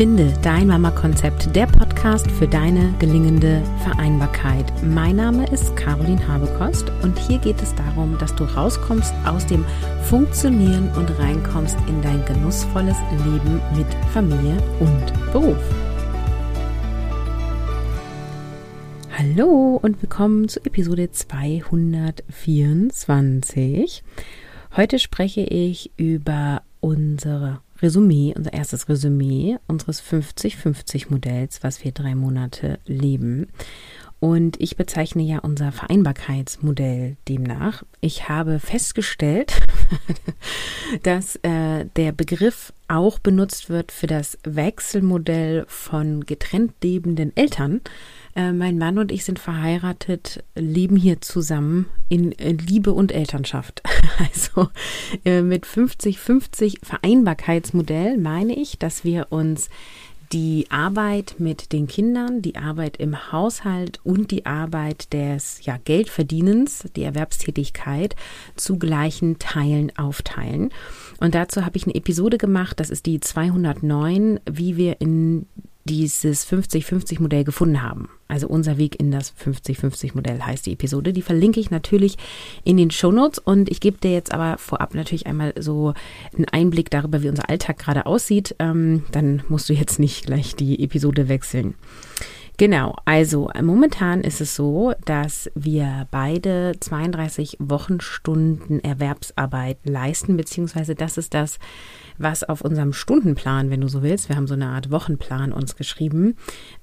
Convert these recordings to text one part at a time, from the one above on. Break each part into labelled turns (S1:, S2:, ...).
S1: Finde dein Mama-Konzept, der Podcast für deine gelingende Vereinbarkeit. Mein Name ist Caroline Habekost und hier geht es darum, dass du rauskommst aus dem Funktionieren und reinkommst in dein genussvolles Leben mit Familie und Beruf. Hallo und willkommen zu Episode 224. Heute spreche ich über unsere Resümee, unser erstes Resümee unseres 50-50-Modells, was wir drei Monate leben. Und ich bezeichne ja unser Vereinbarkeitsmodell demnach. Ich habe festgestellt, dass äh, der Begriff auch benutzt wird für das Wechselmodell von getrennt lebenden Eltern. Äh, mein Mann und ich sind verheiratet, leben hier zusammen in, in Liebe und Elternschaft. Also äh, mit 50-50 Vereinbarkeitsmodell meine ich, dass wir uns die Arbeit mit den Kindern, die Arbeit im Haushalt und die Arbeit des ja, Geldverdienens, die Erwerbstätigkeit zu gleichen Teilen aufteilen. Und dazu habe ich eine Episode gemacht, das ist die 209, wie wir in dieses 50-50-Modell gefunden haben. Also unser Weg in das 50-50-Modell heißt die Episode. Die verlinke ich natürlich in den Shownotes und ich gebe dir jetzt aber vorab natürlich einmal so einen Einblick darüber, wie unser Alltag gerade aussieht. Ähm, dann musst du jetzt nicht gleich die Episode wechseln. Genau, also momentan ist es so, dass wir beide 32 Wochenstunden Erwerbsarbeit leisten, beziehungsweise das ist das, was auf unserem Stundenplan, wenn du so willst, wir haben so eine Art Wochenplan uns geschrieben,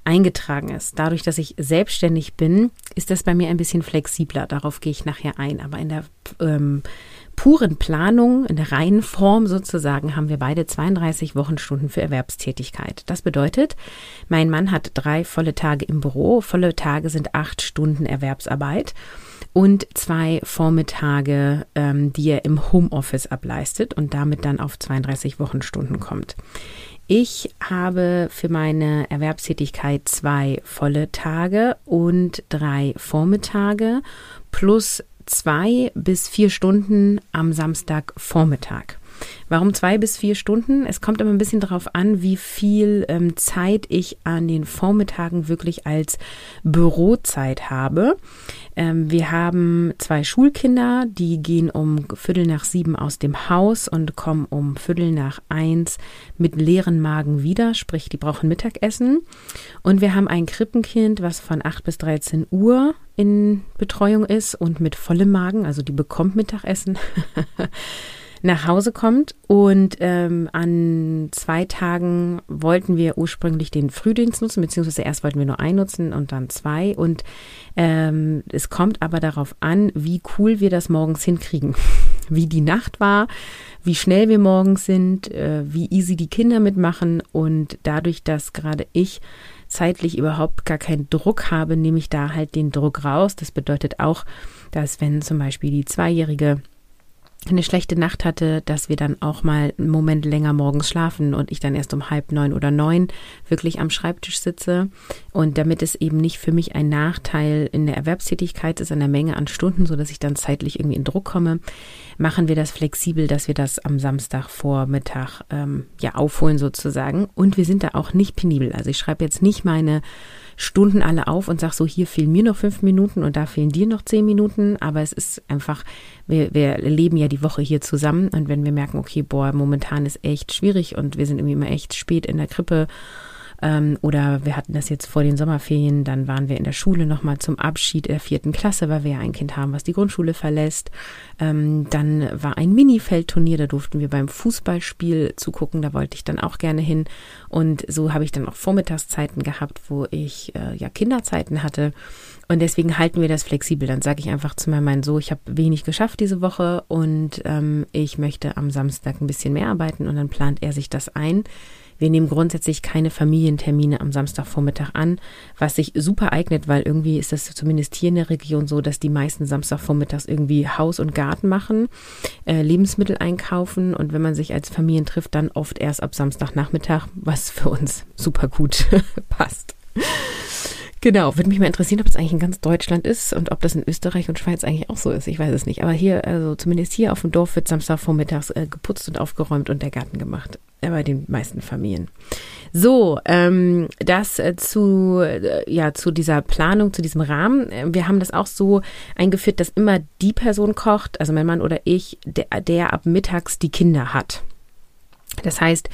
S1: eingetragen ist. Dadurch, dass ich selbstständig bin, ist das bei mir ein bisschen flexibler. Darauf gehe ich nachher ein. Aber in der ähm, puren Planung, in der reinen Form sozusagen, haben wir beide 32 Wochenstunden für Erwerbstätigkeit. Das bedeutet, mein Mann hat drei volle Tage im Büro. Volle Tage sind acht Stunden Erwerbsarbeit und zwei Vormittage, ähm, die er im Homeoffice ableistet und damit dann auf 32 Wochenstunden kommt. Ich habe für meine Erwerbstätigkeit zwei volle Tage und drei Vormittage plus zwei bis vier Stunden am Samstagvormittag. Warum zwei bis vier Stunden? Es kommt immer ein bisschen darauf an, wie viel ähm, Zeit ich an den Vormittagen wirklich als Bürozeit habe. Ähm, wir haben zwei Schulkinder, die gehen um Viertel nach sieben aus dem Haus und kommen um Viertel nach eins mit leeren Magen wieder, sprich, die brauchen Mittagessen. Und wir haben ein Krippenkind, was von acht bis 13 Uhr in Betreuung ist und mit vollem Magen, also die bekommt Mittagessen. nach Hause kommt. Und ähm, an zwei Tagen wollten wir ursprünglich den Frühdienst nutzen, beziehungsweise erst wollten wir nur einen nutzen und dann zwei. Und ähm, es kommt aber darauf an, wie cool wir das morgens hinkriegen. Wie die Nacht war, wie schnell wir morgens sind, äh, wie easy die Kinder mitmachen. Und dadurch, dass gerade ich zeitlich überhaupt gar keinen Druck habe, nehme ich da halt den Druck raus. Das bedeutet auch, dass wenn zum Beispiel die Zweijährige eine schlechte Nacht hatte, dass wir dann auch mal einen Moment länger morgens schlafen und ich dann erst um halb neun oder neun wirklich am Schreibtisch sitze. Und damit es eben nicht für mich ein Nachteil in der Erwerbstätigkeit ist, an der Menge an Stunden, so dass ich dann zeitlich irgendwie in Druck komme, machen wir das flexibel, dass wir das am Samstagvormittag ähm, ja aufholen sozusagen. Und wir sind da auch nicht penibel. Also ich schreibe jetzt nicht meine Stunden alle auf und sage so, hier fehlen mir noch fünf Minuten und da fehlen dir noch zehn Minuten. Aber es ist einfach, wir, wir leben ja die Woche hier zusammen und wenn wir merken, okay, boah, momentan ist echt schwierig und wir sind irgendwie immer echt spät in der Krippe ähm, oder wir hatten das jetzt vor den Sommerferien, dann waren wir in der Schule nochmal zum Abschied der vierten Klasse, weil wir ja ein Kind haben, was die Grundschule verlässt. Ähm, dann war ein Mini-Feldturnier, da durften wir beim Fußballspiel zugucken, da wollte ich dann auch gerne hin. Und so habe ich dann auch Vormittagszeiten gehabt, wo ich äh, ja Kinderzeiten hatte. Und deswegen halten wir das flexibel. Dann sage ich einfach zu meinem Mann so, ich habe wenig geschafft diese Woche und ähm, ich möchte am Samstag ein bisschen mehr arbeiten und dann plant er sich das ein. Wir nehmen grundsätzlich keine Familientermine am Samstagvormittag an, was sich super eignet, weil irgendwie ist das zumindest hier in der Region so, dass die meisten Samstagvormittags irgendwie Haus und Garten machen, äh, Lebensmittel einkaufen und wenn man sich als Familien trifft, dann oft erst ab Samstagnachmittag, was für uns super gut passt. Genau, würde mich mal interessieren, ob das eigentlich in ganz Deutschland ist und ob das in Österreich und Schweiz eigentlich auch so ist. Ich weiß es nicht. Aber hier, also zumindest hier auf dem Dorf wird Samstagvormittags äh, geputzt und aufgeräumt und der Garten gemacht. äh, bei den meisten Familien. So, ähm, das äh, zu, äh, ja, zu dieser Planung, zu diesem Rahmen. Wir haben das auch so eingeführt, dass immer die Person kocht, also mein Mann oder ich, der, der ab mittags die Kinder hat. Das heißt,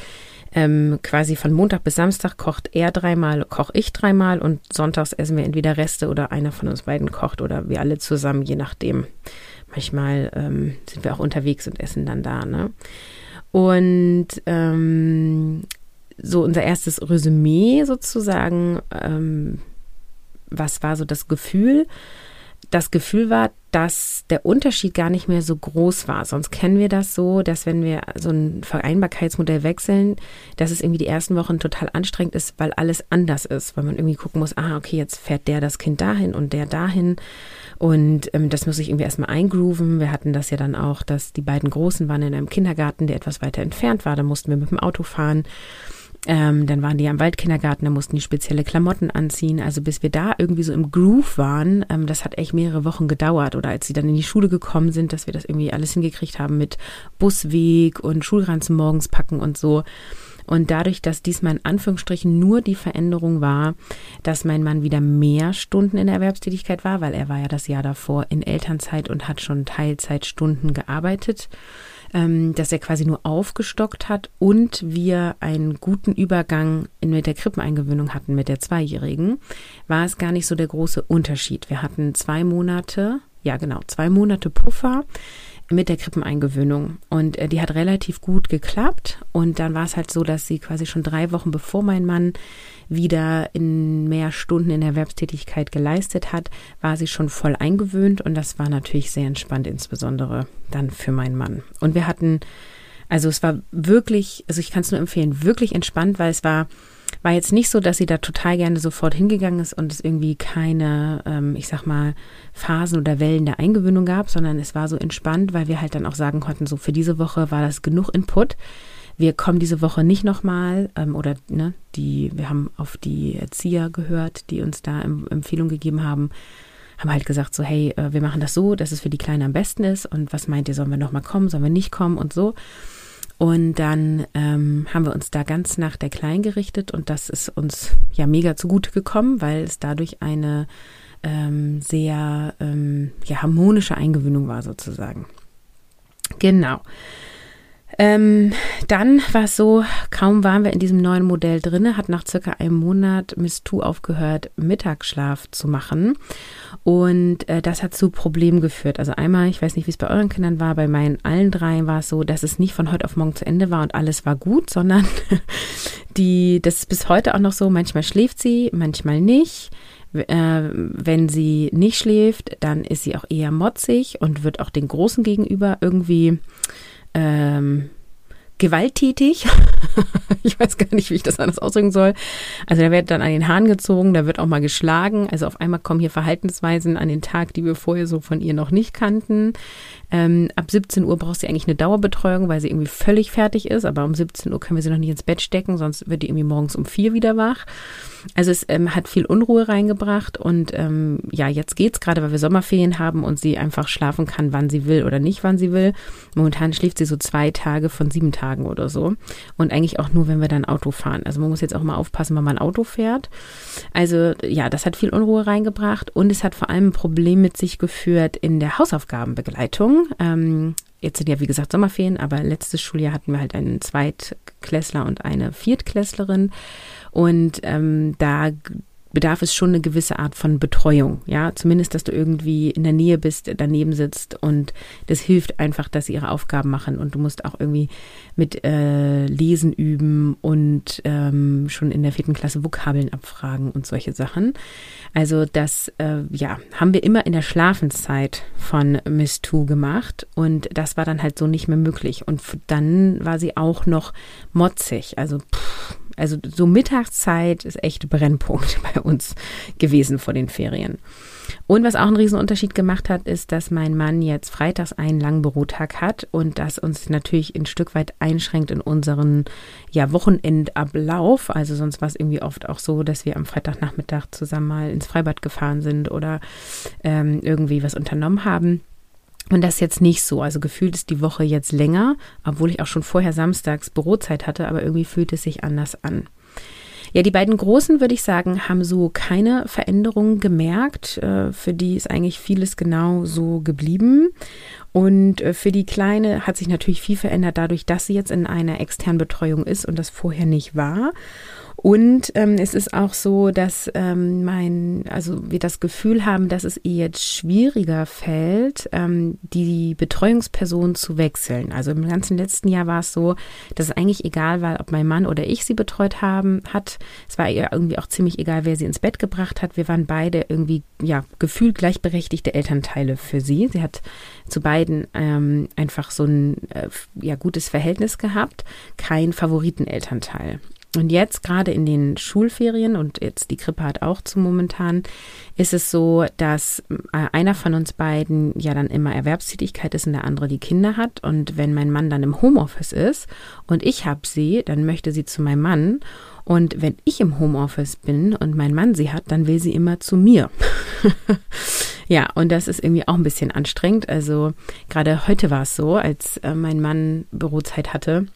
S1: ähm, quasi von Montag bis Samstag kocht er dreimal, koche ich dreimal und sonntags essen wir entweder Reste oder einer von uns beiden kocht oder wir alle zusammen, je nachdem. Manchmal ähm, sind wir auch unterwegs und essen dann da. Ne? Und ähm, so unser erstes Resümee sozusagen, ähm, was war so das Gefühl? Das Gefühl war, dass der Unterschied gar nicht mehr so groß war. Sonst kennen wir das so, dass wenn wir so ein Vereinbarkeitsmodell wechseln, dass es irgendwie die ersten Wochen total anstrengend ist, weil alles anders ist, weil man irgendwie gucken muss, ah, okay, jetzt fährt der das Kind dahin und der dahin. Und ähm, das muss ich irgendwie erstmal eingrooven. Wir hatten das ja dann auch, dass die beiden Großen waren in einem Kindergarten, der etwas weiter entfernt war. Da mussten wir mit dem Auto fahren. Ähm, dann waren die ja im Waldkindergarten, da mussten die spezielle Klamotten anziehen. Also bis wir da irgendwie so im Groove waren, ähm, das hat echt mehrere Wochen gedauert. Oder als sie dann in die Schule gekommen sind, dass wir das irgendwie alles hingekriegt haben mit Busweg und Schulranzen morgens packen und so. Und dadurch, dass diesmal in Anführungsstrichen nur die Veränderung war, dass mein Mann wieder mehr Stunden in der Erwerbstätigkeit war, weil er war ja das Jahr davor in Elternzeit und hat schon Teilzeitstunden gearbeitet ähm, dass er quasi nur aufgestockt hat und wir einen guten Übergang in, mit der Krippeneingewöhnung hatten mit der Zweijährigen, war es gar nicht so der große Unterschied. Wir hatten zwei Monate, ja genau, zwei Monate Puffer mit der Krippeneingewöhnung. Und äh, die hat relativ gut geklappt. Und dann war es halt so, dass sie quasi schon drei Wochen bevor mein Mann wieder in mehr Stunden in Erwerbstätigkeit geleistet hat, war sie schon voll eingewöhnt. Und das war natürlich sehr entspannt, insbesondere dann für meinen Mann. Und wir hatten, also es war wirklich, also ich kann es nur empfehlen, wirklich entspannt, weil es war war jetzt nicht so, dass sie da total gerne sofort hingegangen ist und es irgendwie keine, ähm, ich sag mal, Phasen oder Wellen der Eingewöhnung gab, sondern es war so entspannt, weil wir halt dann auch sagen konnten, so für diese Woche war das genug Input. Wir kommen diese Woche nicht nochmal ähm, oder ne, die, wir haben auf die Erzieher gehört, die uns da Empfehlung gegeben haben, haben halt gesagt so, hey, äh, wir machen das so, dass es für die Kleine am besten ist und was meint ihr, sollen wir nochmal kommen, sollen wir nicht kommen und so. Und dann ähm, haben wir uns da ganz nach der Klein gerichtet und das ist uns ja mega zugute gekommen, weil es dadurch eine ähm, sehr ähm, ja, harmonische Eingewöhnung war sozusagen. Genau. Ähm, dann war es so, kaum waren wir in diesem neuen Modell drin, hat nach circa einem Monat Miss Tu aufgehört, Mittagsschlaf zu machen. Und äh, das hat zu Problemen geführt. Also einmal, ich weiß nicht, wie es bei euren Kindern war, bei meinen allen dreien war es so, dass es nicht von heute auf morgen zu Ende war und alles war gut, sondern die, das ist bis heute auch noch so, manchmal schläft sie, manchmal nicht. Äh, wenn sie nicht schläft, dann ist sie auch eher motzig und wird auch den Großen gegenüber irgendwie ähm, gewalttätig. ich weiß gar nicht, wie ich das anders ausdrücken soll. Also da wird dann an den Haaren gezogen, da wird auch mal geschlagen. Also auf einmal kommen hier Verhaltensweisen an den Tag, die wir vorher so von ihr noch nicht kannten. Ähm, ab 17 Uhr braucht sie eigentlich eine Dauerbetreuung, weil sie irgendwie völlig fertig ist. Aber um 17 Uhr können wir sie noch nicht ins Bett stecken, sonst wird die irgendwie morgens um vier wieder wach. Also es ähm, hat viel Unruhe reingebracht und ähm, ja, jetzt geht's gerade, weil wir Sommerferien haben und sie einfach schlafen kann, wann sie will oder nicht, wann sie will. Momentan schläft sie so zwei Tage von sieben Tagen oder so und eigentlich auch nur, wenn wir dann Auto fahren. Also man muss jetzt auch mal aufpassen, wenn man Auto fährt. Also ja, das hat viel Unruhe reingebracht und es hat vor allem ein Problem mit sich geführt in der Hausaufgabenbegleitung. Ähm, jetzt sind ja wie gesagt Sommerferien, aber letztes Schuljahr hatten wir halt einen Zweitklässler und eine Viertklässlerin. Und ähm, da bedarf es schon eine gewisse Art von Betreuung. Ja, zumindest, dass du irgendwie in der Nähe bist, daneben sitzt und das hilft einfach, dass sie ihre Aufgaben machen und du musst auch irgendwie mit äh, Lesen üben und ähm, schon in der vierten Klasse Vokabeln abfragen und solche Sachen. Also das, äh, ja, haben wir immer in der Schlafenszeit von Miss Two gemacht und das war dann halt so nicht mehr möglich. Und dann war sie auch noch motzig, also pff, also so Mittagszeit ist echt Brennpunkt bei uns gewesen vor den Ferien. Und was auch einen Riesenunterschied gemacht hat, ist, dass mein Mann jetzt freitags einen langen Bürotag hat und das uns natürlich ein Stück weit einschränkt in unseren ja, Wochenendablauf. Also sonst war es irgendwie oft auch so, dass wir am Freitagnachmittag zusammen mal ins Freibad gefahren sind oder ähm, irgendwie was unternommen haben. Und das jetzt nicht so. Also gefühlt ist die Woche jetzt länger, obwohl ich auch schon vorher samstags Bürozeit hatte, aber irgendwie fühlt es sich anders an. Ja, die beiden Großen, würde ich sagen, haben so keine Veränderungen gemerkt. Äh, für die ist eigentlich vieles genau so geblieben. Und äh, für die Kleine hat sich natürlich viel verändert dadurch, dass sie jetzt in einer externen Betreuung ist und das vorher nicht war. Und ähm, es ist auch so, dass ähm, mein, also wir das Gefühl haben, dass es ihr jetzt schwieriger fällt, ähm, die Betreuungsperson zu wechseln. Also im ganzen letzten Jahr war es so, dass es eigentlich egal war, ob mein Mann oder ich sie betreut haben hat. Es war ihr irgendwie auch ziemlich egal, wer sie ins Bett gebracht hat. Wir waren beide irgendwie ja gefühlt gleichberechtigte Elternteile für sie. Sie hat zu beiden ähm, einfach so ein äh, ja gutes Verhältnis gehabt, kein Favoritenelternteil. Und jetzt gerade in den Schulferien und jetzt die Krippe hat auch zu momentan, ist es so, dass äh, einer von uns beiden ja dann immer Erwerbstätigkeit ist und der andere die Kinder hat. Und wenn mein Mann dann im Homeoffice ist und ich habe sie, dann möchte sie zu meinem Mann. Und wenn ich im Homeoffice bin und mein Mann sie hat, dann will sie immer zu mir. ja, und das ist irgendwie auch ein bisschen anstrengend. Also gerade heute war es so, als äh, mein Mann Bürozeit hatte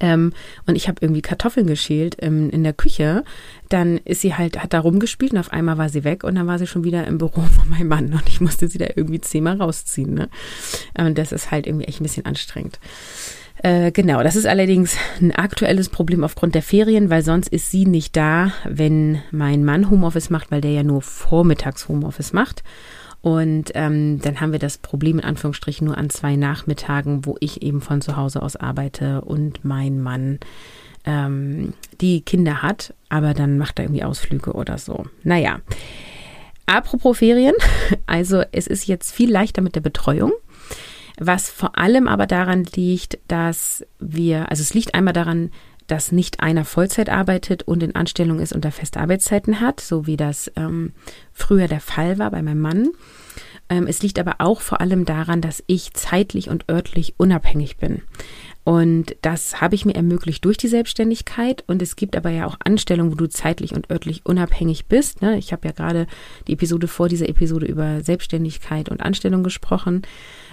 S1: ähm, und ich habe irgendwie Kartoffeln geschält ähm, in der Küche. Dann ist sie halt, hat da rumgespielt und auf einmal war sie weg und dann war sie schon wieder im Büro von meinem Mann und ich musste sie da irgendwie zehnmal rausziehen. Ne? Und das ist halt irgendwie echt ein bisschen anstrengend. Äh, genau, das ist allerdings ein aktuelles Problem aufgrund der Ferien, weil sonst ist sie nicht da, wenn mein Mann Homeoffice macht, weil der ja nur vormittags Homeoffice macht. Und ähm, dann haben wir das Problem in Anführungsstrichen nur an zwei Nachmittagen, wo ich eben von zu Hause aus arbeite und mein Mann ähm, die Kinder hat, aber dann macht er irgendwie Ausflüge oder so. Naja. Apropos Ferien, also es ist jetzt viel leichter mit der Betreuung. Was vor allem aber daran liegt, dass wir, also es liegt einmal daran, dass nicht einer Vollzeit arbeitet und in Anstellung ist und da feste Arbeitszeiten hat, so wie das ähm, früher der Fall war bei meinem Mann. Ähm, es liegt aber auch vor allem daran, dass ich zeitlich und örtlich unabhängig bin. Und das habe ich mir ermöglicht durch die Selbstständigkeit. Und es gibt aber ja auch Anstellungen, wo du zeitlich und örtlich unabhängig bist. Ne? Ich habe ja gerade die Episode vor dieser Episode über Selbstständigkeit und Anstellung gesprochen.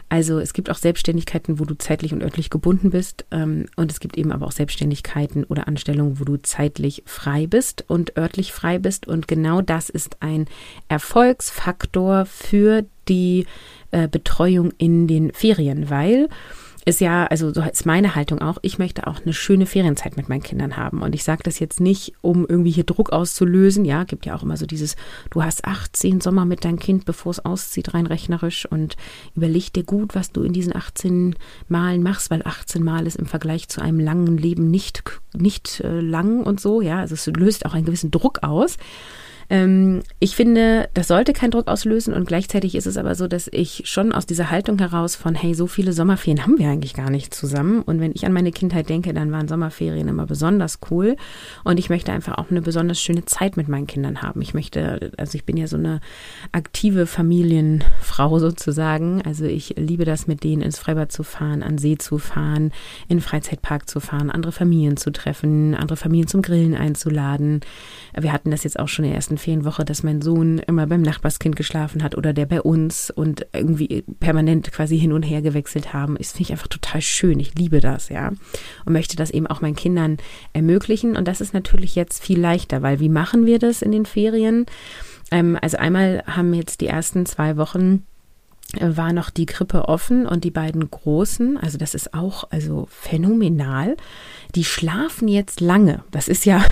S1: Also es gibt auch Selbstständigkeiten, wo du zeitlich und örtlich gebunden bist. Ähm, und es gibt eben aber auch Selbstständigkeiten oder Anstellungen, wo du zeitlich frei bist und örtlich frei bist. Und genau das ist ein Erfolgsfaktor für die äh, Betreuung in den Ferien, weil ist ja, also so ist meine Haltung auch, ich möchte auch eine schöne Ferienzeit mit meinen Kindern haben. Und ich sage das jetzt nicht, um irgendwie hier Druck auszulösen. Ja, gibt ja auch immer so dieses, du hast 18 Sommer mit deinem Kind, bevor es auszieht, rein rechnerisch und überleg dir gut, was du in diesen 18 Malen machst, weil 18 Mal ist im Vergleich zu einem langen Leben nicht, nicht äh, lang und so. Ja, also es löst auch einen gewissen Druck aus. Ähm, ich finde, das sollte keinen Druck auslösen und gleichzeitig ist es aber so, dass ich schon aus dieser Haltung heraus von, hey, so viele Sommerferien haben wir eigentlich gar nicht zusammen. Und wenn ich an meine Kindheit denke, dann waren Sommerferien immer besonders cool. Und ich möchte einfach auch eine besonders schöne Zeit mit meinen Kindern haben. Ich möchte, also ich bin ja so eine aktive Familienfrau sozusagen. Also ich liebe das, mit denen ins Freibad zu fahren, an See zu fahren, in den Freizeitpark zu fahren, andere Familien zu treffen, andere Familien zum Grillen einzuladen. Wir hatten das jetzt auch schon in der ersten Ferienwoche, dass mein Sohn immer beim Nachbarskind geschlafen hat oder der bei uns und irgendwie permanent quasi hin und her gewechselt haben. Das finde ich einfach total schön. Ich liebe das, ja. Und möchte das eben auch meinen Kindern ermöglichen. Und das ist natürlich jetzt viel leichter, weil wie machen wir das in den Ferien? Ähm, also einmal haben jetzt die ersten zwei Wochen äh, war noch die Krippe offen und die beiden Großen, also das ist auch also phänomenal, die schlafen jetzt lange. Das ist ja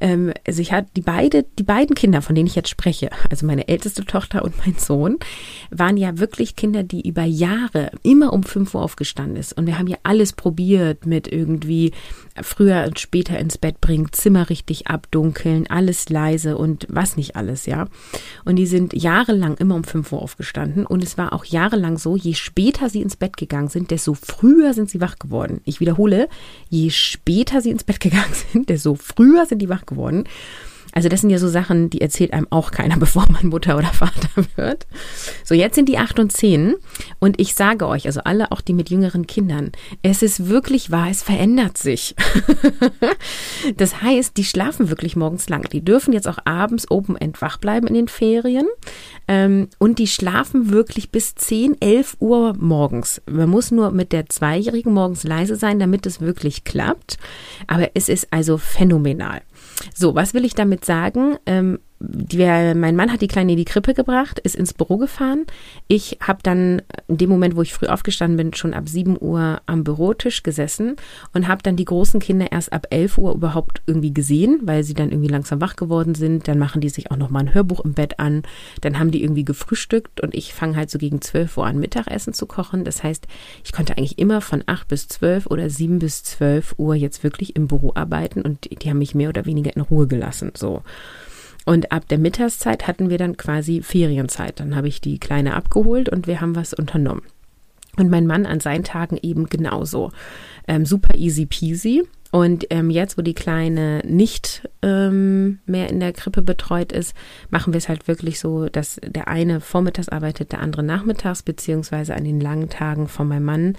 S1: ähm, also ich hatte die beide, die beiden Kinder, von denen ich jetzt spreche, also meine älteste Tochter und mein Sohn, waren ja wirklich Kinder, die über Jahre immer um 5 Uhr aufgestanden ist. Und wir haben ja alles probiert mit irgendwie früher und später ins Bett bringen, Zimmer richtig abdunkeln, alles leise und was nicht alles, ja. Und die sind jahrelang immer um 5 Uhr aufgestanden. Und es war auch jahrelang so, je später sie ins Bett gegangen sind, desto früher sind sie wach geworden. Ich wiederhole, je später sie ins Bett gegangen sind, desto früher sind die wach geworden. Also das sind ja so Sachen, die erzählt einem auch keiner, bevor man Mutter oder Vater wird. So, jetzt sind die acht und zehn und ich sage euch, also alle, auch die mit jüngeren Kindern, es ist wirklich wahr, es verändert sich. das heißt, die schlafen wirklich morgens lang. Die dürfen jetzt auch abends open end wach bleiben in den Ferien ähm, und die schlafen wirklich bis 10, 11 Uhr morgens. Man muss nur mit der Zweijährigen morgens leise sein, damit es wirklich klappt. Aber es ist also phänomenal. So, was will ich damit sagen? Ähm, die, mein Mann hat die Kleine in die Krippe gebracht, ist ins Büro gefahren. Ich habe dann in dem Moment, wo ich früh aufgestanden bin, schon ab 7 Uhr am Bürotisch gesessen und habe dann die großen Kinder erst ab 11 Uhr überhaupt irgendwie gesehen, weil sie dann irgendwie langsam wach geworden sind. Dann machen die sich auch nochmal ein Hörbuch im Bett an. Dann haben die irgendwie gefrühstückt und ich fange halt so gegen 12 Uhr an, Mittagessen zu kochen. Das heißt, ich konnte eigentlich immer von 8 bis 12 oder 7 bis 12 Uhr jetzt wirklich im Büro arbeiten und die haben mich mehr oder weniger in Ruhe gelassen. So. Und ab der Mittagszeit hatten wir dann quasi Ferienzeit. Dann habe ich die Kleine abgeholt und wir haben was unternommen. Und mein Mann an seinen Tagen eben genauso. Ähm, super easy peasy. Und ähm, jetzt, wo die Kleine nicht ähm, mehr in der Krippe betreut ist, machen wir es halt wirklich so, dass der eine vormittags arbeitet, der andere nachmittags, beziehungsweise an den langen Tagen von meinem Mann.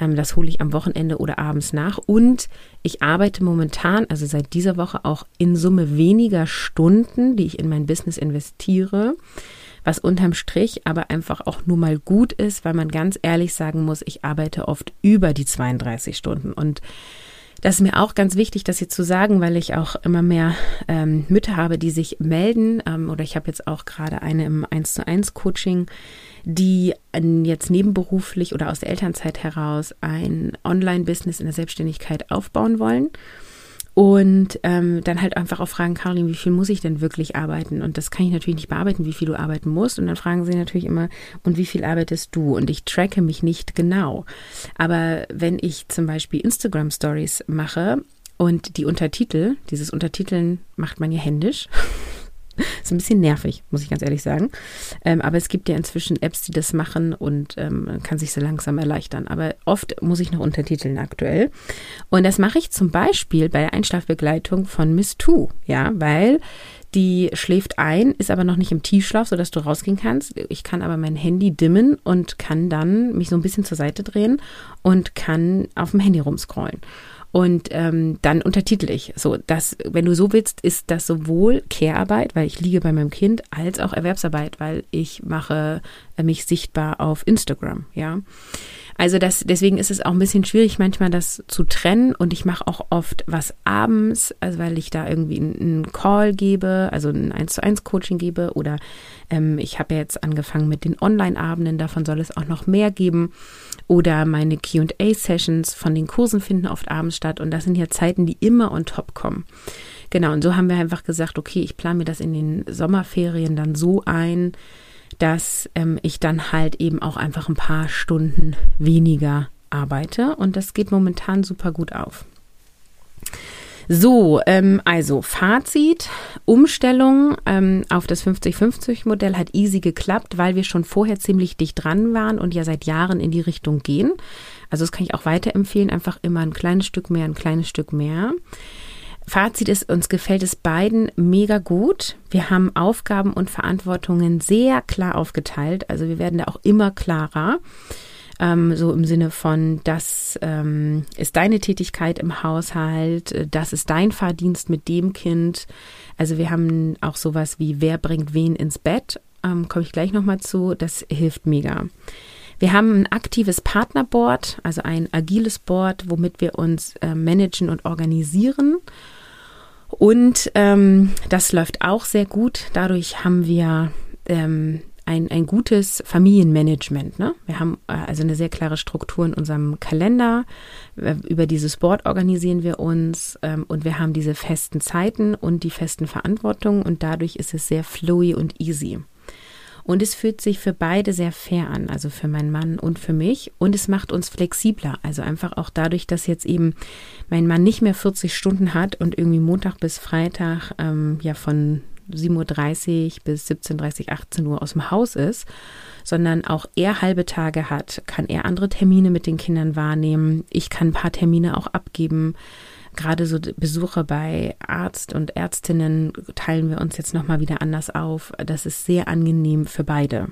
S1: Ähm, das hole ich am Wochenende oder abends nach. Und ich arbeite momentan, also seit dieser Woche auch in Summe weniger Stunden, die ich in mein Business investiere was unterm Strich aber einfach auch nur mal gut ist, weil man ganz ehrlich sagen muss, ich arbeite oft über die 32 Stunden und das ist mir auch ganz wichtig, das hier zu sagen, weil ich auch immer mehr ähm, Mütter habe, die sich melden. Ähm, oder ich habe jetzt auch gerade eine im 1 zu 1 Coaching, die jetzt nebenberuflich oder aus der Elternzeit heraus ein Online-Business in der Selbstständigkeit aufbauen wollen und ähm, dann halt einfach auch fragen, Caroline, wie viel muss ich denn wirklich arbeiten? Und das kann ich natürlich nicht bearbeiten, wie viel du arbeiten musst. Und dann fragen sie natürlich immer, und wie viel arbeitest du? Und ich tracke mich nicht genau. Aber wenn ich zum Beispiel Instagram Stories mache und die Untertitel, dieses Untertiteln macht man ja händisch. Ist ein bisschen nervig, muss ich ganz ehrlich sagen. Ähm, aber es gibt ja inzwischen Apps, die das machen und ähm, kann sich so langsam erleichtern. Aber oft muss ich noch untertiteln aktuell. Und das mache ich zum Beispiel bei der Einschlafbegleitung von Miss Two, ja, weil die schläft ein, ist aber noch nicht im Tiefschlaf, sodass du rausgehen kannst. Ich kann aber mein Handy dimmen und kann dann mich so ein bisschen zur Seite drehen und kann auf dem Handy rumscrollen und ähm, dann untertitel ich. So, das, wenn du so willst, ist das sowohl Care-Arbeit, weil ich liege bei meinem Kind, als auch Erwerbsarbeit, weil ich mache äh, mich sichtbar auf Instagram, ja. Also das, deswegen ist es auch ein bisschen schwierig, manchmal das zu trennen. Und ich mache auch oft was abends, also weil ich da irgendwie einen Call gebe, also ein 1 zu 1 Coaching gebe. Oder ähm, ich habe ja jetzt angefangen mit den Online-Abenden, davon soll es auch noch mehr geben. Oder meine QA-Sessions von den Kursen finden oft abends statt. Und das sind ja Zeiten, die immer on top kommen. Genau, und so haben wir einfach gesagt, okay, ich plane mir das in den Sommerferien dann so ein, dass ähm, ich dann halt eben auch einfach ein paar Stunden weniger arbeite. Und das geht momentan super gut auf. So, ähm, also Fazit, Umstellung ähm, auf das 50-50-Modell hat easy geklappt, weil wir schon vorher ziemlich dicht dran waren und ja seit Jahren in die Richtung gehen. Also das kann ich auch weiterempfehlen, einfach immer ein kleines Stück mehr, ein kleines Stück mehr. Fazit ist, uns gefällt es beiden mega gut. Wir haben Aufgaben und Verantwortungen sehr klar aufgeteilt. Also wir werden da auch immer klarer. Ähm, so im Sinne von, das ähm, ist deine Tätigkeit im Haushalt, das ist dein Verdienst mit dem Kind. Also wir haben auch sowas wie, wer bringt wen ins Bett, ähm, komme ich gleich nochmal zu. Das hilft mega. Wir haben ein aktives Partnerboard, also ein agiles Board, womit wir uns äh, managen und organisieren. Und ähm, das läuft auch sehr gut. Dadurch haben wir ähm, ein, ein gutes Familienmanagement. Ne? Wir haben äh, also eine sehr klare Struktur in unserem Kalender. Äh, über dieses Board organisieren wir uns ähm, und wir haben diese festen Zeiten und die festen Verantwortungen und dadurch ist es sehr flowy und easy. Und es fühlt sich für beide sehr fair an, also für meinen Mann und für mich. Und es macht uns flexibler. Also einfach auch dadurch, dass jetzt eben mein Mann nicht mehr 40 Stunden hat und irgendwie Montag bis Freitag ähm, ja von 7.30 Uhr bis 17.30 Uhr, 18 Uhr aus dem Haus ist, sondern auch er halbe Tage hat, kann er andere Termine mit den Kindern wahrnehmen. Ich kann ein paar Termine auch abgeben gerade so Besuche bei Arzt und Ärztinnen teilen wir uns jetzt nochmal wieder anders auf. Das ist sehr angenehm für beide.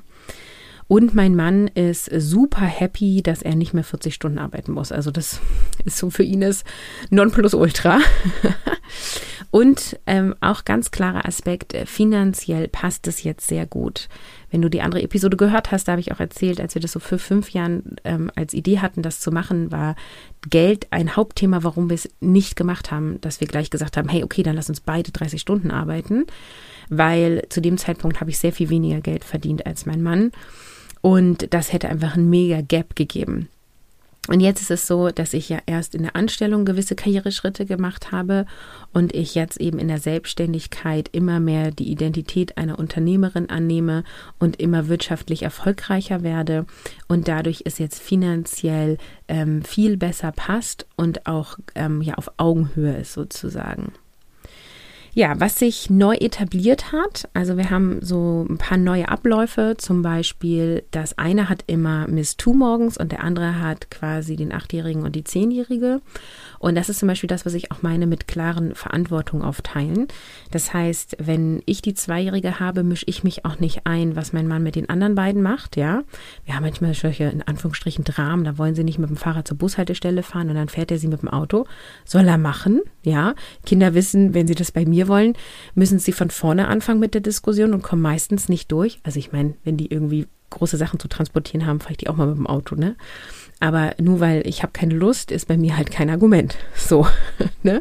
S1: Und mein Mann ist super happy, dass er nicht mehr 40 Stunden arbeiten muss. Also das ist so für ihn das Nonplusultra. Und ähm, auch ganz klarer Aspekt, äh, finanziell passt es jetzt sehr gut. Wenn du die andere Episode gehört hast, da habe ich auch erzählt, als wir das so für fünf Jahren ähm, als Idee hatten, das zu machen, war Geld ein Hauptthema, warum wir es nicht gemacht haben, dass wir gleich gesagt haben, hey, okay, dann lass uns beide 30 Stunden arbeiten, weil zu dem Zeitpunkt habe ich sehr viel weniger Geld verdient als mein Mann. Und das hätte einfach ein mega Gap gegeben. Und jetzt ist es so, dass ich ja erst in der Anstellung gewisse Karriereschritte gemacht habe und ich jetzt eben in der Selbstständigkeit immer mehr die Identität einer Unternehmerin annehme und immer wirtschaftlich erfolgreicher werde und dadurch es jetzt finanziell ähm, viel besser passt und auch ähm, ja auf Augenhöhe ist sozusagen. Ja, was sich neu etabliert hat, also wir haben so ein paar neue Abläufe, zum Beispiel das eine hat immer Miss Two morgens und der andere hat quasi den Achtjährigen und die Zehnjährige. Und das ist zum Beispiel das, was ich auch meine mit klaren Verantwortung aufteilen. Das heißt, wenn ich die Zweijährige habe, mische ich mich auch nicht ein, was mein Mann mit den anderen beiden macht, ja. Wir haben manchmal solche, in Anführungsstrichen, Dramen, da wollen sie nicht mit dem Fahrrad zur Bushaltestelle fahren und dann fährt er sie mit dem Auto. Soll er machen, ja. Kinder wissen, wenn sie das bei mir wollen, müssen sie von vorne anfangen mit der Diskussion und kommen meistens nicht durch. Also ich meine, wenn die irgendwie große Sachen zu transportieren haben, fahre ich die auch mal mit dem Auto, ne? Aber nur weil ich habe keine Lust, ist bei mir halt kein Argument. So, ne?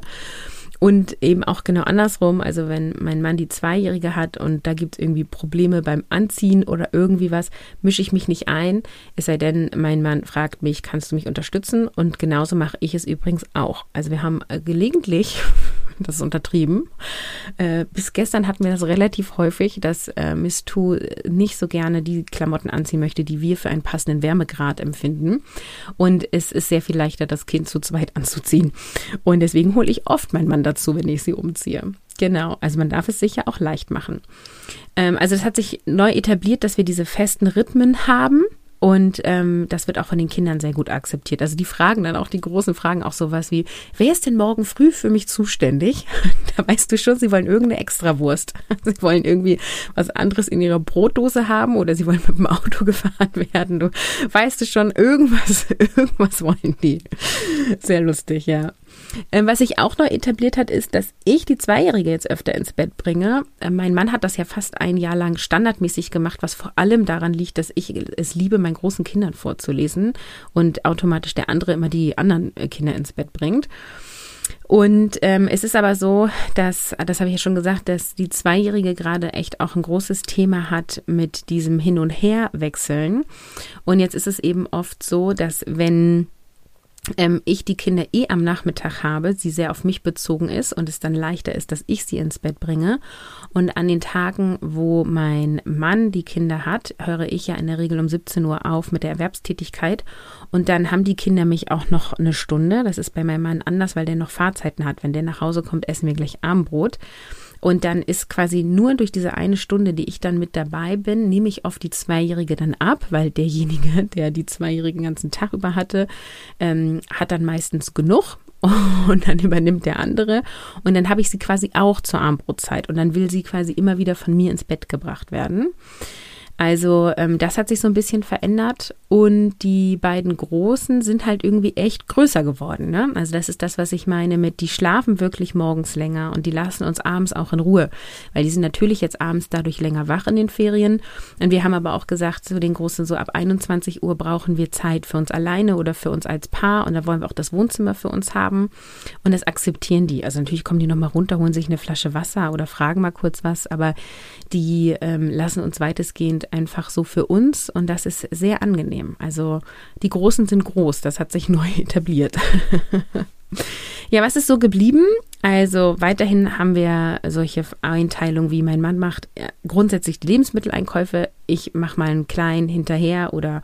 S1: Und eben auch genau andersrum, also wenn mein Mann die Zweijährige hat und da gibt es irgendwie Probleme beim Anziehen oder irgendwie was, mische ich mich nicht ein, es sei denn, mein Mann fragt mich, kannst du mich unterstützen? Und genauso mache ich es übrigens auch. Also wir haben äh, gelegentlich das ist untertrieben. Äh, bis gestern hatten wir das relativ häufig, dass äh, Miss Tu nicht so gerne die Klamotten anziehen möchte, die wir für einen passenden Wärmegrad empfinden. Und es ist sehr viel leichter, das Kind zu zweit anzuziehen. Und deswegen hole ich oft meinen Mann dazu, wenn ich sie umziehe. Genau, also man darf es sicher auch leicht machen. Ähm, also es hat sich neu etabliert, dass wir diese festen Rhythmen haben und ähm, das wird auch von den Kindern sehr gut akzeptiert. Also die fragen dann auch, die großen Fragen auch sowas wie, wer ist denn morgen früh für mich zuständig? da weißt du schon, sie wollen irgendeine Extrawurst. sie wollen irgendwie was anderes in ihrer Brotdose haben oder sie wollen mit dem Auto gefahren werden. Du weißt du schon, irgendwas, irgendwas wollen die. Sehr lustig, ja. Ähm, was sich auch neu etabliert hat, ist, dass ich die Zweijährige jetzt öfter ins Bett bringe. Ähm, mein Mann hat das ja fast ein Jahr lang standardmäßig gemacht, was vor allem daran liegt, dass ich es liebe, meinen großen Kindern vorzulesen und automatisch der andere immer die anderen äh, Kinder ins Bett bringt. Und ähm, es ist aber so, dass, das habe ich ja schon gesagt, dass die Zweijährige gerade echt auch ein großes Thema hat mit diesem Hin- und Her-Wechseln. Und jetzt ist es eben oft so, dass wenn ähm, ich die Kinder eh am Nachmittag habe, sie sehr auf mich bezogen ist und es dann leichter ist, dass ich sie ins Bett bringe. Und an den Tagen, wo mein Mann die Kinder hat, höre ich ja in der Regel um 17 Uhr auf mit der Erwerbstätigkeit. Und dann haben die Kinder mich auch noch eine Stunde. Das ist bei meinem Mann anders, weil der noch Fahrzeiten hat. Wenn der nach Hause kommt, essen wir gleich Abendbrot. Und dann ist quasi nur durch diese eine Stunde, die ich dann mit dabei bin, nehme ich oft die Zweijährige dann ab, weil derjenige, der die Zweijährigen den ganzen Tag über hatte, ähm, hat dann meistens genug und dann übernimmt der andere und dann habe ich sie quasi auch zur Armbrotzeit und dann will sie quasi immer wieder von mir ins Bett gebracht werden. Also ähm, das hat sich so ein bisschen verändert und die beiden Großen sind halt irgendwie echt größer geworden. Ne? Also das ist das, was ich meine mit, die schlafen wirklich morgens länger und die lassen uns abends auch in Ruhe, weil die sind natürlich jetzt abends dadurch länger wach in den Ferien. Und wir haben aber auch gesagt zu den Großen, so ab 21 Uhr brauchen wir Zeit für uns alleine oder für uns als Paar und da wollen wir auch das Wohnzimmer für uns haben und das akzeptieren die. Also natürlich kommen die nochmal runter, holen sich eine Flasche Wasser oder fragen mal kurz was, aber die ähm, lassen uns weitestgehend einfach so für uns und das ist sehr angenehm. Also die Großen sind groß, das hat sich neu etabliert. ja, was ist so geblieben? Also weiterhin haben wir solche Einteilungen, wie mein Mann macht, grundsätzlich die Lebensmitteleinkäufe ich mache mal einen kleinen hinterher oder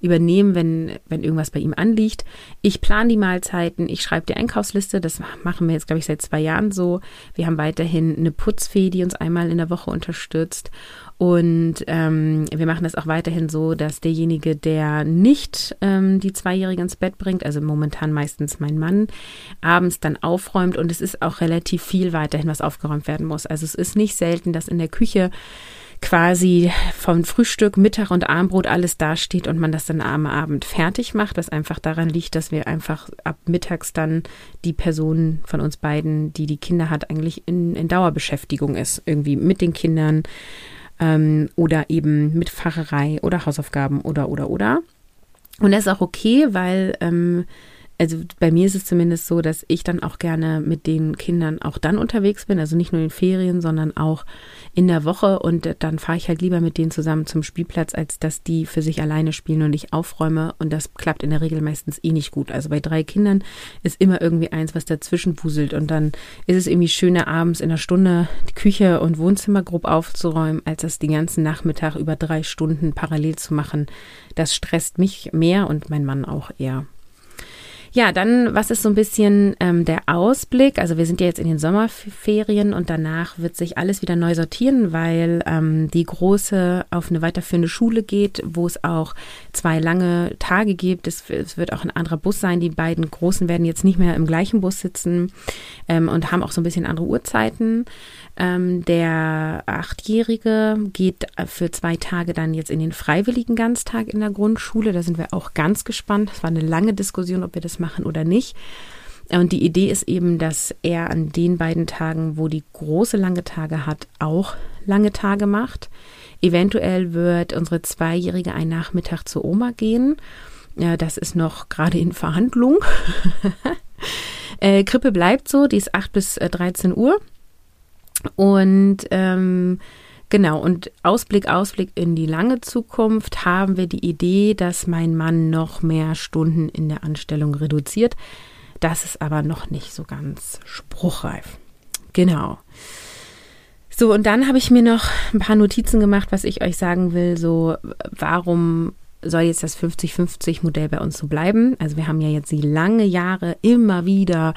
S1: übernehme, wenn, wenn irgendwas bei ihm anliegt. Ich plane die Mahlzeiten, ich schreibe die Einkaufsliste, das machen wir jetzt, glaube ich, seit zwei Jahren so. Wir haben weiterhin eine Putzfee, die uns einmal in der Woche unterstützt. Und ähm, wir machen das auch weiterhin so, dass derjenige, der nicht ähm, die Zweijährige ins Bett bringt, also momentan meistens mein Mann, abends dann aufräumt. Und es ist auch relativ viel weiterhin, was aufgeräumt werden muss. Also es ist nicht selten, dass in der Küche quasi vom Frühstück, Mittag und Abendbrot alles dasteht und man das dann am Abend fertig macht, was einfach daran liegt, dass wir einfach ab mittags dann die Person von uns beiden, die die Kinder hat, eigentlich in, in Dauerbeschäftigung ist, irgendwie mit den Kindern ähm, oder eben mit Facherei oder Hausaufgaben oder oder oder. Und das ist auch okay, weil ähm, also bei mir ist es zumindest so, dass ich dann auch gerne mit den Kindern auch dann unterwegs bin, also nicht nur in Ferien, sondern auch in der Woche und dann fahre ich halt lieber mit denen zusammen zum Spielplatz, als dass die für sich alleine spielen und ich aufräume und das klappt in der Regel meistens eh nicht gut. Also bei drei Kindern ist immer irgendwie eins, was dazwischen puzzelt und dann ist es irgendwie schöner abends in einer Stunde die Küche und Wohnzimmer grob aufzuräumen, als das den ganzen Nachmittag über drei Stunden parallel zu machen. Das stresst mich mehr und mein Mann auch eher. Ja, dann, was ist so ein bisschen ähm, der Ausblick? Also wir sind ja jetzt in den Sommerferien und danach wird sich alles wieder neu sortieren, weil ähm, die Große auf eine weiterführende Schule geht, wo es auch zwei lange Tage gibt. Es, es, wird auch ein anderer Bus sein. Die beiden Großen werden jetzt nicht mehr im gleichen Bus sitzen ähm, und haben auch so ein bisschen andere Uhrzeiten. Ähm, der Achtjährige geht für zwei Tage dann jetzt in den freiwilligen Ganztag in der Grundschule. Da sind wir auch ganz gespannt. Es war eine lange Diskussion, ob wir das machen oder nicht. Und die Idee ist eben, dass er an den beiden Tagen, wo die große lange Tage hat, auch lange Tage macht. Eventuell wird unsere Zweijährige einen Nachmittag zur Oma gehen. Ja, das ist noch gerade in Verhandlung. äh, Krippe bleibt so, die ist 8 bis 13 äh, Uhr. Und ähm, genau, und Ausblick, Ausblick in die lange Zukunft haben wir die Idee, dass mein Mann noch mehr Stunden in der Anstellung reduziert. Das ist aber noch nicht so ganz spruchreif. Genau. So, und dann habe ich mir noch ein paar Notizen gemacht, was ich euch sagen will. So, warum soll jetzt das 50-50-Modell bei uns so bleiben. Also wir haben ja jetzt die lange Jahre immer wieder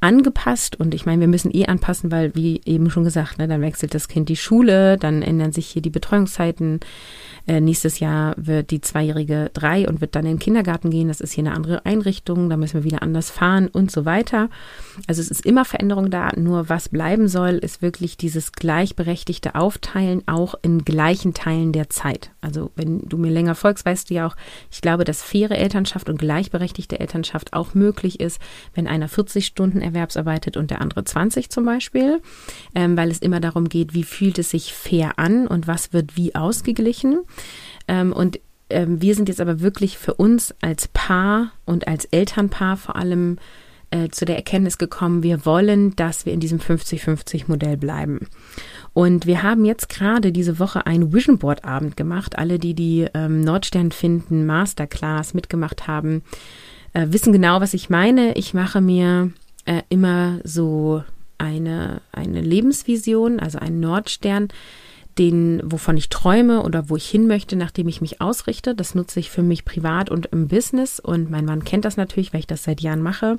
S1: angepasst und ich meine, wir müssen eh anpassen, weil wie eben schon gesagt, ne, dann wechselt das Kind die Schule, dann ändern sich hier die Betreuungszeiten, äh, nächstes Jahr wird die Zweijährige drei und wird dann in den Kindergarten gehen. Das ist hier eine andere Einrichtung. Da müssen wir wieder anders fahren und so weiter. Also es ist immer Veränderung da. Nur was bleiben soll, ist wirklich dieses gleichberechtigte Aufteilen auch in gleichen Teilen der Zeit. Also wenn du mir länger folgst, weißt du ja auch, ich glaube, dass faire Elternschaft und gleichberechtigte Elternschaft auch möglich ist, wenn einer 40 Stunden erwerbsarbeitet und der andere 20 zum Beispiel, ähm, weil es immer darum geht, wie fühlt es sich fair an und was wird wie ausgeglichen. Ähm, und ähm, wir sind jetzt aber wirklich für uns als Paar und als Elternpaar vor allem äh, zu der Erkenntnis gekommen, wir wollen, dass wir in diesem 50-50-Modell bleiben. Und wir haben jetzt gerade diese Woche einen Vision Board Abend gemacht. Alle, die die ähm, Nordstern finden Masterclass mitgemacht haben, äh, wissen genau, was ich meine. Ich mache mir äh, immer so eine, eine Lebensvision, also einen Nordstern, den, wovon ich träume oder wo ich hin möchte, nachdem ich mich ausrichte. Das nutze ich für mich privat und im Business. Und mein Mann kennt das natürlich, weil ich das seit Jahren mache.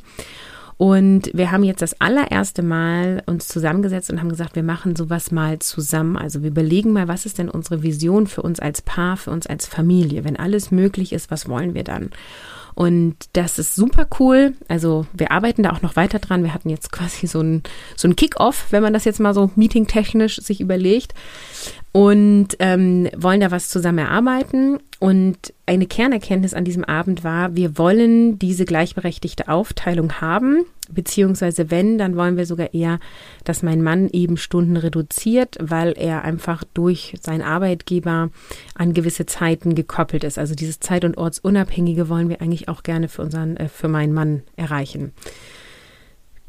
S1: Und wir haben jetzt das allererste Mal uns zusammengesetzt und haben gesagt, wir machen sowas mal zusammen. Also wir überlegen mal, was ist denn unsere Vision für uns als Paar, für uns als Familie? Wenn alles möglich ist, was wollen wir dann? Und das ist super cool. Also wir arbeiten da auch noch weiter dran. Wir hatten jetzt quasi so ein, so ein Kick-off, wenn man das jetzt mal so meetingtechnisch sich überlegt und ähm, wollen da was zusammen erarbeiten. Und eine Kernerkenntnis an diesem Abend war, wir wollen diese gleichberechtigte Aufteilung haben, beziehungsweise wenn, dann wollen wir sogar eher, dass mein Mann eben Stunden reduziert, weil er einfach durch seinen Arbeitgeber an gewisse Zeiten gekoppelt ist. Also dieses Zeit- und Ortsunabhängige wollen wir eigentlich auch gerne für unseren, äh, für meinen Mann erreichen.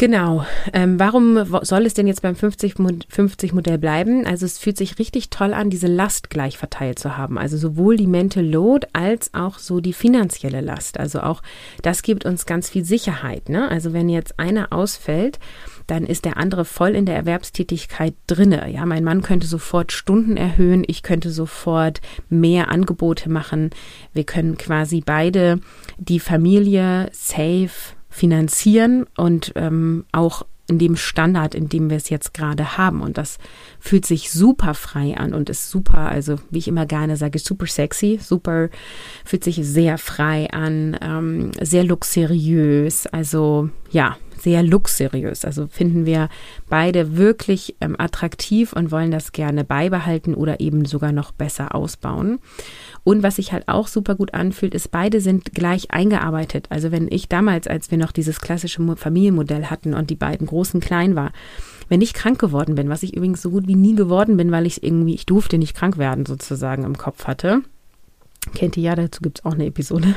S1: Genau. Ähm, warum soll es denn jetzt beim 50-50-Modell bleiben? Also es fühlt sich richtig toll an, diese Last gleich verteilt zu haben. Also sowohl die Mental Load als auch so die finanzielle Last. Also auch das gibt uns ganz viel Sicherheit. Ne? Also wenn jetzt einer ausfällt, dann ist der andere voll in der Erwerbstätigkeit drinne. Ja, mein Mann könnte sofort Stunden erhöhen, ich könnte sofort mehr Angebote machen. Wir können quasi beide die Familie safe finanzieren und ähm, auch in dem Standard, in dem wir es jetzt gerade haben. Und das fühlt sich super frei an und ist super, also wie ich immer gerne sage, super sexy, super, fühlt sich sehr frei an, ähm, sehr luxuriös, also ja, sehr luxuriös. Also finden wir beide wirklich ähm, attraktiv und wollen das gerne beibehalten oder eben sogar noch besser ausbauen. Und was sich halt auch super gut anfühlt, ist, beide sind gleich eingearbeitet. Also wenn ich damals, als wir noch dieses klassische Familienmodell hatten und die beiden großen klein war, wenn ich krank geworden bin, was ich übrigens so gut wie nie geworden bin, weil ich irgendwie, ich durfte nicht krank werden, sozusagen im Kopf hatte. Kennt ihr ja, dazu gibt es auch eine Episode.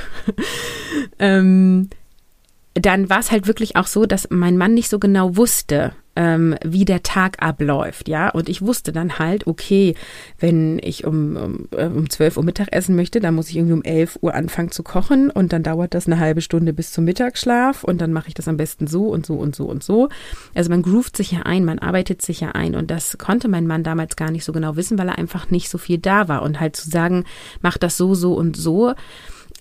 S1: ähm, dann war es halt wirklich auch so, dass mein Mann nicht so genau wusste, ähm, wie der Tag abläuft, ja. Und ich wusste dann halt, okay, wenn ich um, um, äh, um 12 Uhr Mittag essen möchte, dann muss ich irgendwie um 11 Uhr anfangen zu kochen und dann dauert das eine halbe Stunde bis zum Mittagsschlaf und dann mache ich das am besten so und so und so und so. Also man groovt sich ja ein, man arbeitet sich ja ein und das konnte mein Mann damals gar nicht so genau wissen, weil er einfach nicht so viel da war und halt zu sagen, mach das so, so und so,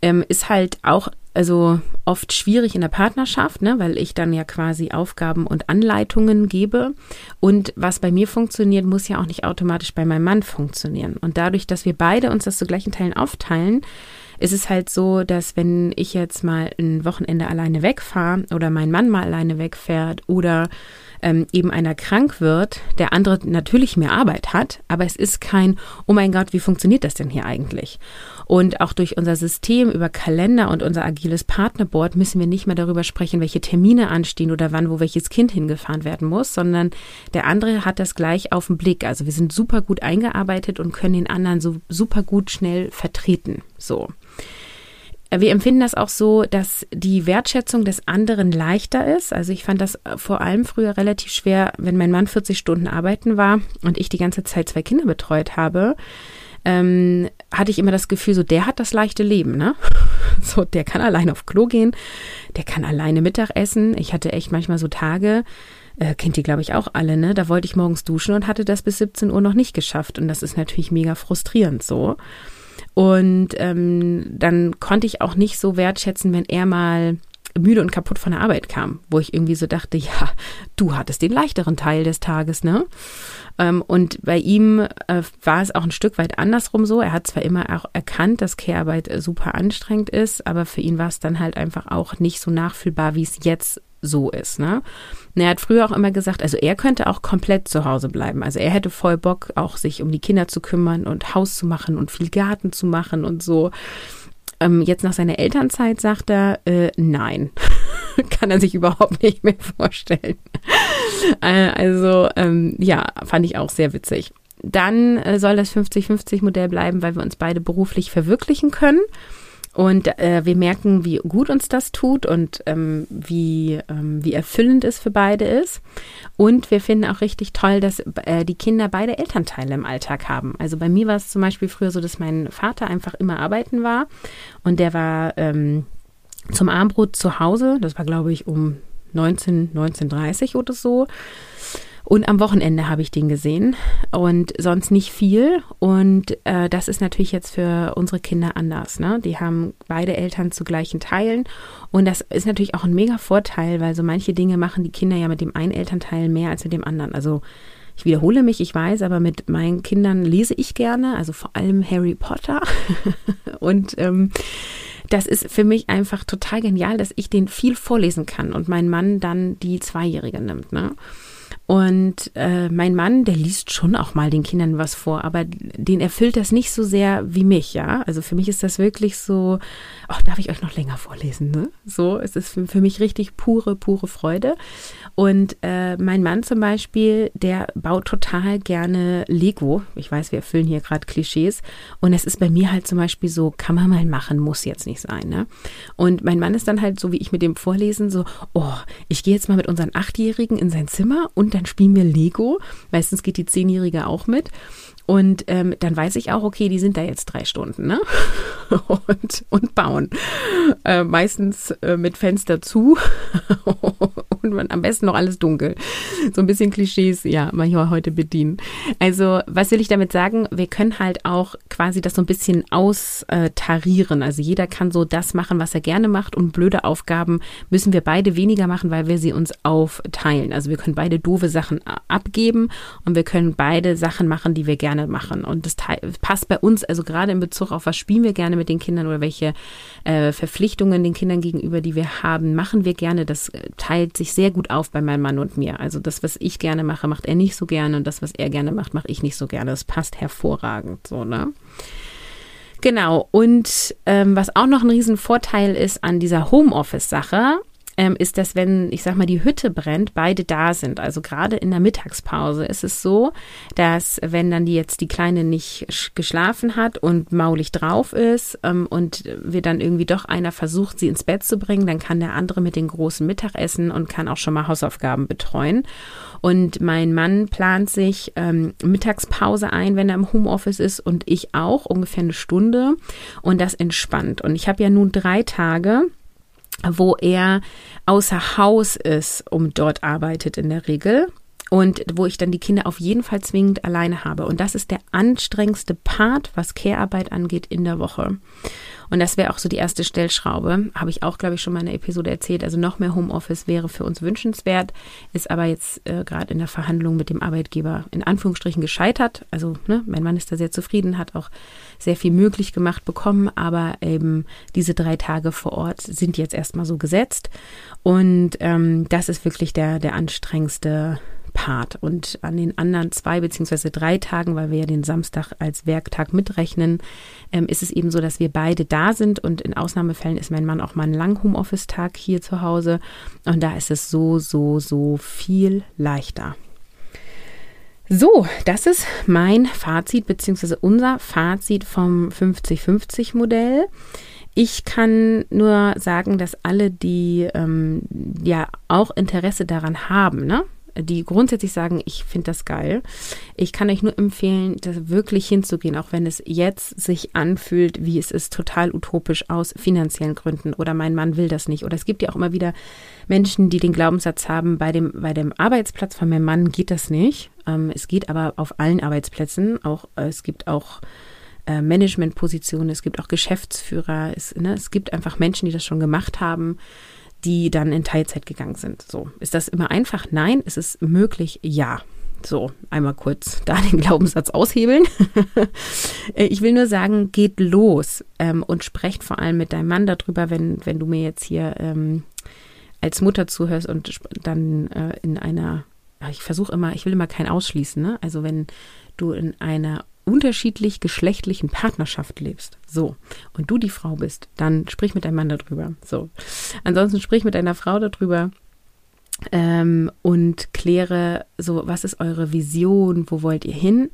S1: ähm, ist halt auch also oft schwierig in der Partnerschaft, ne, weil ich dann ja quasi Aufgaben und Anleitungen gebe. Und was bei mir funktioniert, muss ja auch nicht automatisch bei meinem Mann funktionieren. Und dadurch, dass wir beide uns das zu gleichen Teilen aufteilen, ist es halt so, dass wenn ich jetzt mal ein Wochenende alleine wegfahre oder mein Mann mal alleine wegfährt oder ähm, eben einer krank wird, der andere natürlich mehr Arbeit hat, aber es ist kein, oh mein Gott, wie funktioniert das denn hier eigentlich? Und auch durch unser System über Kalender und unser agiles Partnerboard müssen wir nicht mehr darüber sprechen, welche Termine anstehen oder wann wo welches Kind hingefahren werden muss, sondern der andere hat das gleich auf den Blick. Also wir sind super gut eingearbeitet und können den anderen so super gut schnell vertreten. So. Wir empfinden das auch so, dass die Wertschätzung des anderen leichter ist. Also ich fand das vor allem früher relativ schwer, wenn mein Mann 40 Stunden arbeiten war und ich die ganze Zeit zwei Kinder betreut habe. Ähm, hatte ich immer das Gefühl, so der hat das leichte Leben, ne? So, der kann allein auf Klo gehen, der kann alleine Mittag essen. Ich hatte echt manchmal so Tage, äh, kennt ihr, glaube ich, auch alle, ne? Da wollte ich morgens duschen und hatte das bis 17 Uhr noch nicht geschafft. Und das ist natürlich mega frustrierend so. Und ähm, dann konnte ich auch nicht so wertschätzen, wenn er mal müde und kaputt von der Arbeit kam, wo ich irgendwie so dachte, ja, du hattest den leichteren Teil des Tages, ne? Ähm, und bei ihm äh, war es auch ein Stück weit andersrum so. Er hat zwar immer auch erkannt, dass Care-Arbeit super anstrengend ist, aber für ihn war es dann halt einfach auch nicht so nachfühlbar, wie es jetzt so ist. Ne? Und er hat früher auch immer gesagt, also er könnte auch komplett zu Hause bleiben. Also er hätte voll Bock, auch sich um die Kinder zu kümmern und Haus zu machen und viel Garten zu machen und so. Ähm, jetzt nach seiner Elternzeit sagt er, äh, nein, kann er sich überhaupt nicht mehr vorstellen. äh, also ähm, ja, fand ich auch sehr witzig. Dann äh, soll das 50-50-Modell bleiben, weil wir uns beide beruflich verwirklichen können. Und äh, wir merken, wie gut uns das tut und ähm, wie, ähm, wie erfüllend es für beide ist. Und wir finden auch richtig toll, dass äh, die Kinder beide Elternteile im Alltag haben. Also bei mir war es zum Beispiel früher so, dass mein Vater einfach immer arbeiten war und der war ähm, zum Armbrot zu Hause. Das war, glaube ich, um 19, 1930 oder so. Und am Wochenende habe ich den gesehen und sonst nicht viel. Und äh, das ist natürlich jetzt für unsere Kinder anders. Ne? Die haben beide Eltern zu gleichen Teilen. Und das ist natürlich auch ein mega Vorteil, weil so manche Dinge machen die Kinder ja mit dem einen Elternteil mehr als mit dem anderen. Also ich wiederhole mich, ich weiß, aber mit meinen Kindern lese ich gerne, also vor allem Harry Potter. und ähm, das ist für mich einfach total genial, dass ich den viel vorlesen kann und mein Mann dann die Zweijährige nimmt. Ne? Und äh, mein Mann, der liest schon auch mal den Kindern was vor, aber den erfüllt das nicht so sehr wie mich, ja. Also für mich ist das wirklich so, ach, darf ich euch noch länger vorlesen, ne? So, es ist für, für mich richtig pure, pure Freude. Und äh, mein Mann zum Beispiel, der baut total gerne Lego. Ich weiß, wir erfüllen hier gerade Klischees. Und es ist bei mir halt zum Beispiel so, kann man mal machen, muss jetzt nicht sein, ne? Und mein Mann ist dann halt so, wie ich mit dem Vorlesen, so, oh, ich gehe jetzt mal mit unseren Achtjährigen in sein Zimmer und dann spielen wir Lego. Meistens geht die Zehnjährige auch mit. Und ähm, dann weiß ich auch, okay, die sind da jetzt drei Stunden, ne? und, und bauen. Äh, meistens äh, mit Fenster zu und man, am besten noch alles dunkel. So ein bisschen Klischees, ja, manchmal heute bedienen. Also, was will ich damit sagen? Wir können halt auch quasi das so ein bisschen austarieren. Also jeder kann so das machen, was er gerne macht und blöde Aufgaben müssen wir beide weniger machen, weil wir sie uns aufteilen. Also wir können beide doofe Sachen abgeben und wir können beide Sachen machen, die wir gerne gerne machen. Und das passt bei uns, also gerade in Bezug auf, was spielen wir gerne mit den Kindern oder welche äh, Verpflichtungen den Kindern gegenüber, die wir haben, machen wir gerne. Das äh, teilt sich sehr gut auf bei meinem Mann und mir. Also das, was ich gerne mache, macht er nicht so gerne und das, was er gerne macht, mache ich nicht so gerne. Das passt hervorragend so, ne? Genau. Und ähm, was auch noch ein Riesenvorteil ist an dieser Homeoffice-Sache, ähm, ist, dass wenn, ich sag mal, die Hütte brennt, beide da sind. Also gerade in der Mittagspause ist es so, dass wenn dann die jetzt die Kleine nicht geschlafen hat und maulig drauf ist ähm, und wir dann irgendwie doch einer versucht, sie ins Bett zu bringen, dann kann der andere mit den großen Mittagessen und kann auch schon mal Hausaufgaben betreuen. Und mein Mann plant sich ähm, Mittagspause ein, wenn er im Homeoffice ist und ich auch, ungefähr eine Stunde. Und das entspannt. Und ich habe ja nun drei Tage wo er außer Haus ist und dort arbeitet in der Regel und wo ich dann die Kinder auf jeden Fall zwingend alleine habe. Und das ist der anstrengendste Part, was Care-Arbeit angeht in der Woche. Und das wäre auch so die erste Stellschraube. Habe ich auch, glaube ich, schon mal in der Episode erzählt. Also noch mehr Homeoffice wäre für uns wünschenswert, ist aber jetzt äh, gerade in der Verhandlung mit dem Arbeitgeber in Anführungsstrichen gescheitert. Also ne, mein Mann ist da sehr zufrieden, hat auch sehr viel möglich gemacht bekommen, aber eben diese drei Tage vor Ort sind jetzt erstmal so gesetzt. Und ähm, das ist wirklich der, der anstrengendste Part. Und an den anderen zwei beziehungsweise drei Tagen, weil wir ja den Samstag als Werktag mitrechnen, ähm, ist es eben so, dass wir beide da sind. Und in Ausnahmefällen ist mein Mann auch mal einen langen Homeoffice-Tag hier zu Hause. Und da ist es so, so, so viel leichter. So, das ist mein Fazit beziehungsweise unser Fazit vom 50-50-Modell. Ich kann nur sagen, dass alle, die ähm, ja auch Interesse daran haben, ne, die grundsätzlich sagen, ich finde das geil. Ich kann euch nur empfehlen, da wirklich hinzugehen, auch wenn es jetzt sich anfühlt, wie es ist, total utopisch aus finanziellen Gründen oder mein Mann will das nicht. Oder es gibt ja auch immer wieder Menschen, die den Glaubenssatz haben, bei dem, bei dem Arbeitsplatz von meinem Mann geht das nicht. Ähm, es geht aber auf allen Arbeitsplätzen. Auch, äh, es gibt auch äh, Managementpositionen, es gibt auch Geschäftsführer, es, ne, es gibt einfach Menschen, die das schon gemacht haben die dann in Teilzeit gegangen sind. So, ist das immer einfach? Nein, ist es möglich? Ja. So, einmal kurz da den Glaubenssatz aushebeln. Äh, ich will nur sagen, geht los ähm, und sprecht vor allem mit deinem Mann darüber, wenn, wenn du mir jetzt hier ähm, als Mutter zuhörst und dann äh, in einer, ich versuche immer, ich will immer kein Ausschließen, ne? Also wenn du in einer unterschiedlich geschlechtlichen Partnerschaft lebst, so, und du die Frau bist, dann sprich mit deinem Mann darüber. So. Ansonsten sprich mit deiner Frau darüber ähm, und kläre so, was ist eure Vision, wo wollt ihr hin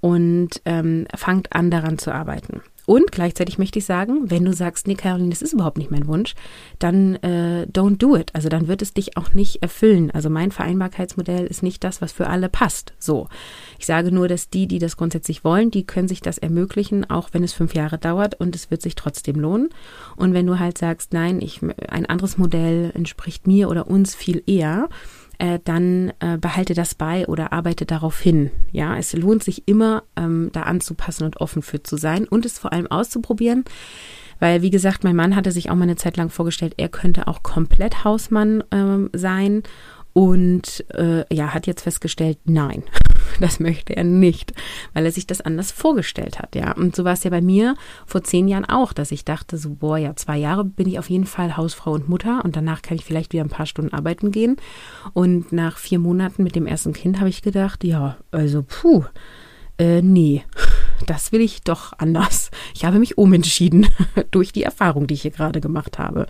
S1: und ähm, fangt an daran zu arbeiten. Und gleichzeitig möchte ich sagen, wenn du sagst, nee, Caroline, das ist überhaupt nicht mein Wunsch, dann äh, don't do it. Also dann wird es dich auch nicht erfüllen. Also mein Vereinbarkeitsmodell ist nicht das, was für alle passt. So. Ich sage nur, dass die, die das grundsätzlich wollen, die können sich das ermöglichen, auch wenn es fünf Jahre dauert und es wird sich trotzdem lohnen. Und wenn du halt sagst, nein, ich, ein anderes Modell entspricht mir oder uns viel eher, äh, dann äh, behalte das bei oder arbeite darauf hin. Ja, es lohnt sich immer, ähm, da anzupassen und offen für zu sein und es vor allem auszuprobieren. Weil, wie gesagt, mein Mann hatte sich auch mal eine Zeit lang vorgestellt, er könnte auch komplett Hausmann ähm, sein und äh, ja, hat jetzt festgestellt, nein. Das möchte er nicht, weil er sich das anders vorgestellt hat, ja. Und so war es ja bei mir vor zehn Jahren auch, dass ich dachte, so, boah, ja, zwei Jahre bin ich auf jeden Fall Hausfrau und Mutter und danach kann ich vielleicht wieder ein paar Stunden arbeiten gehen. Und nach vier Monaten mit dem ersten Kind habe ich gedacht, ja, also, puh, äh, nee, das will ich doch anders. Ich habe mich umentschieden durch die Erfahrung, die ich hier gerade gemacht habe.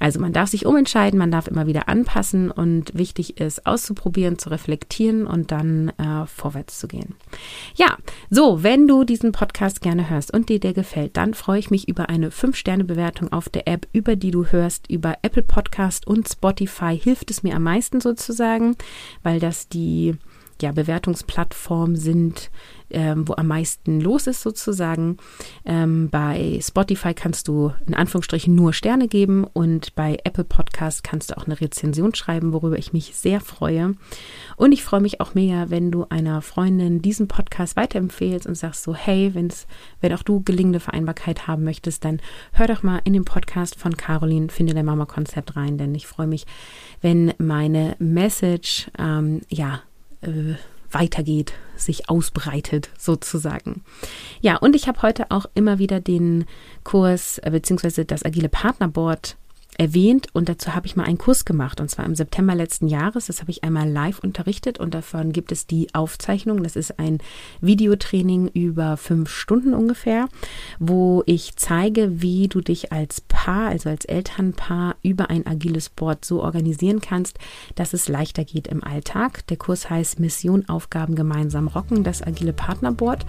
S1: Also man darf sich umentscheiden, man darf immer wieder anpassen und wichtig ist auszuprobieren, zu reflektieren und dann äh, vorwärts zu gehen. Ja, so, wenn du diesen Podcast gerne hörst und dir der gefällt, dann freue ich mich über eine 5-Sterne-Bewertung auf der App, über die du hörst, über Apple Podcast und Spotify hilft es mir am meisten sozusagen, weil das die ja, Bewertungsplattformen sind, ähm, wo am meisten los ist sozusagen. Ähm, bei Spotify kannst du in Anführungsstrichen nur Sterne geben und bei Apple Podcast kannst du auch eine Rezension schreiben, worüber ich mich sehr freue. Und ich freue mich auch mega, wenn du einer Freundin diesen Podcast weiterempfehlst und sagst so, hey, wenn's, wenn auch du gelingende Vereinbarkeit haben möchtest, dann hör doch mal in den Podcast von Caroline, finde dein Mama-Konzept rein, denn ich freue mich, wenn meine Message, ähm, ja, äh, weitergeht, sich ausbreitet sozusagen. Ja, und ich habe heute auch immer wieder den Kurs äh, bzw. das agile Partnerboard erwähnt und dazu habe ich mal einen Kurs gemacht und zwar im September letzten Jahres. Das habe ich einmal live unterrichtet und davon gibt es die Aufzeichnung. Das ist ein Videotraining über fünf Stunden ungefähr, wo ich zeige, wie du dich als Paar, also als Elternpaar über ein agiles Board so organisieren kannst, dass es leichter geht im Alltag. Der Kurs heißt Mission Aufgaben gemeinsam rocken, das agile Partnerboard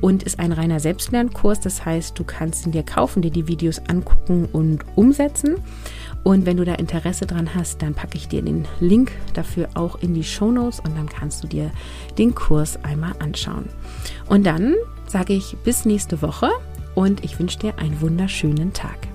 S1: und ist ein reiner Selbstlernkurs. Das heißt, du kannst ihn dir kaufen, dir die Videos angucken und umsetzen. Und wenn du da Interesse dran hast, dann packe ich dir den Link dafür auch in die Show Notes und dann kannst du dir den Kurs einmal anschauen. Und dann sage ich bis nächste Woche und ich wünsche dir einen wunderschönen Tag.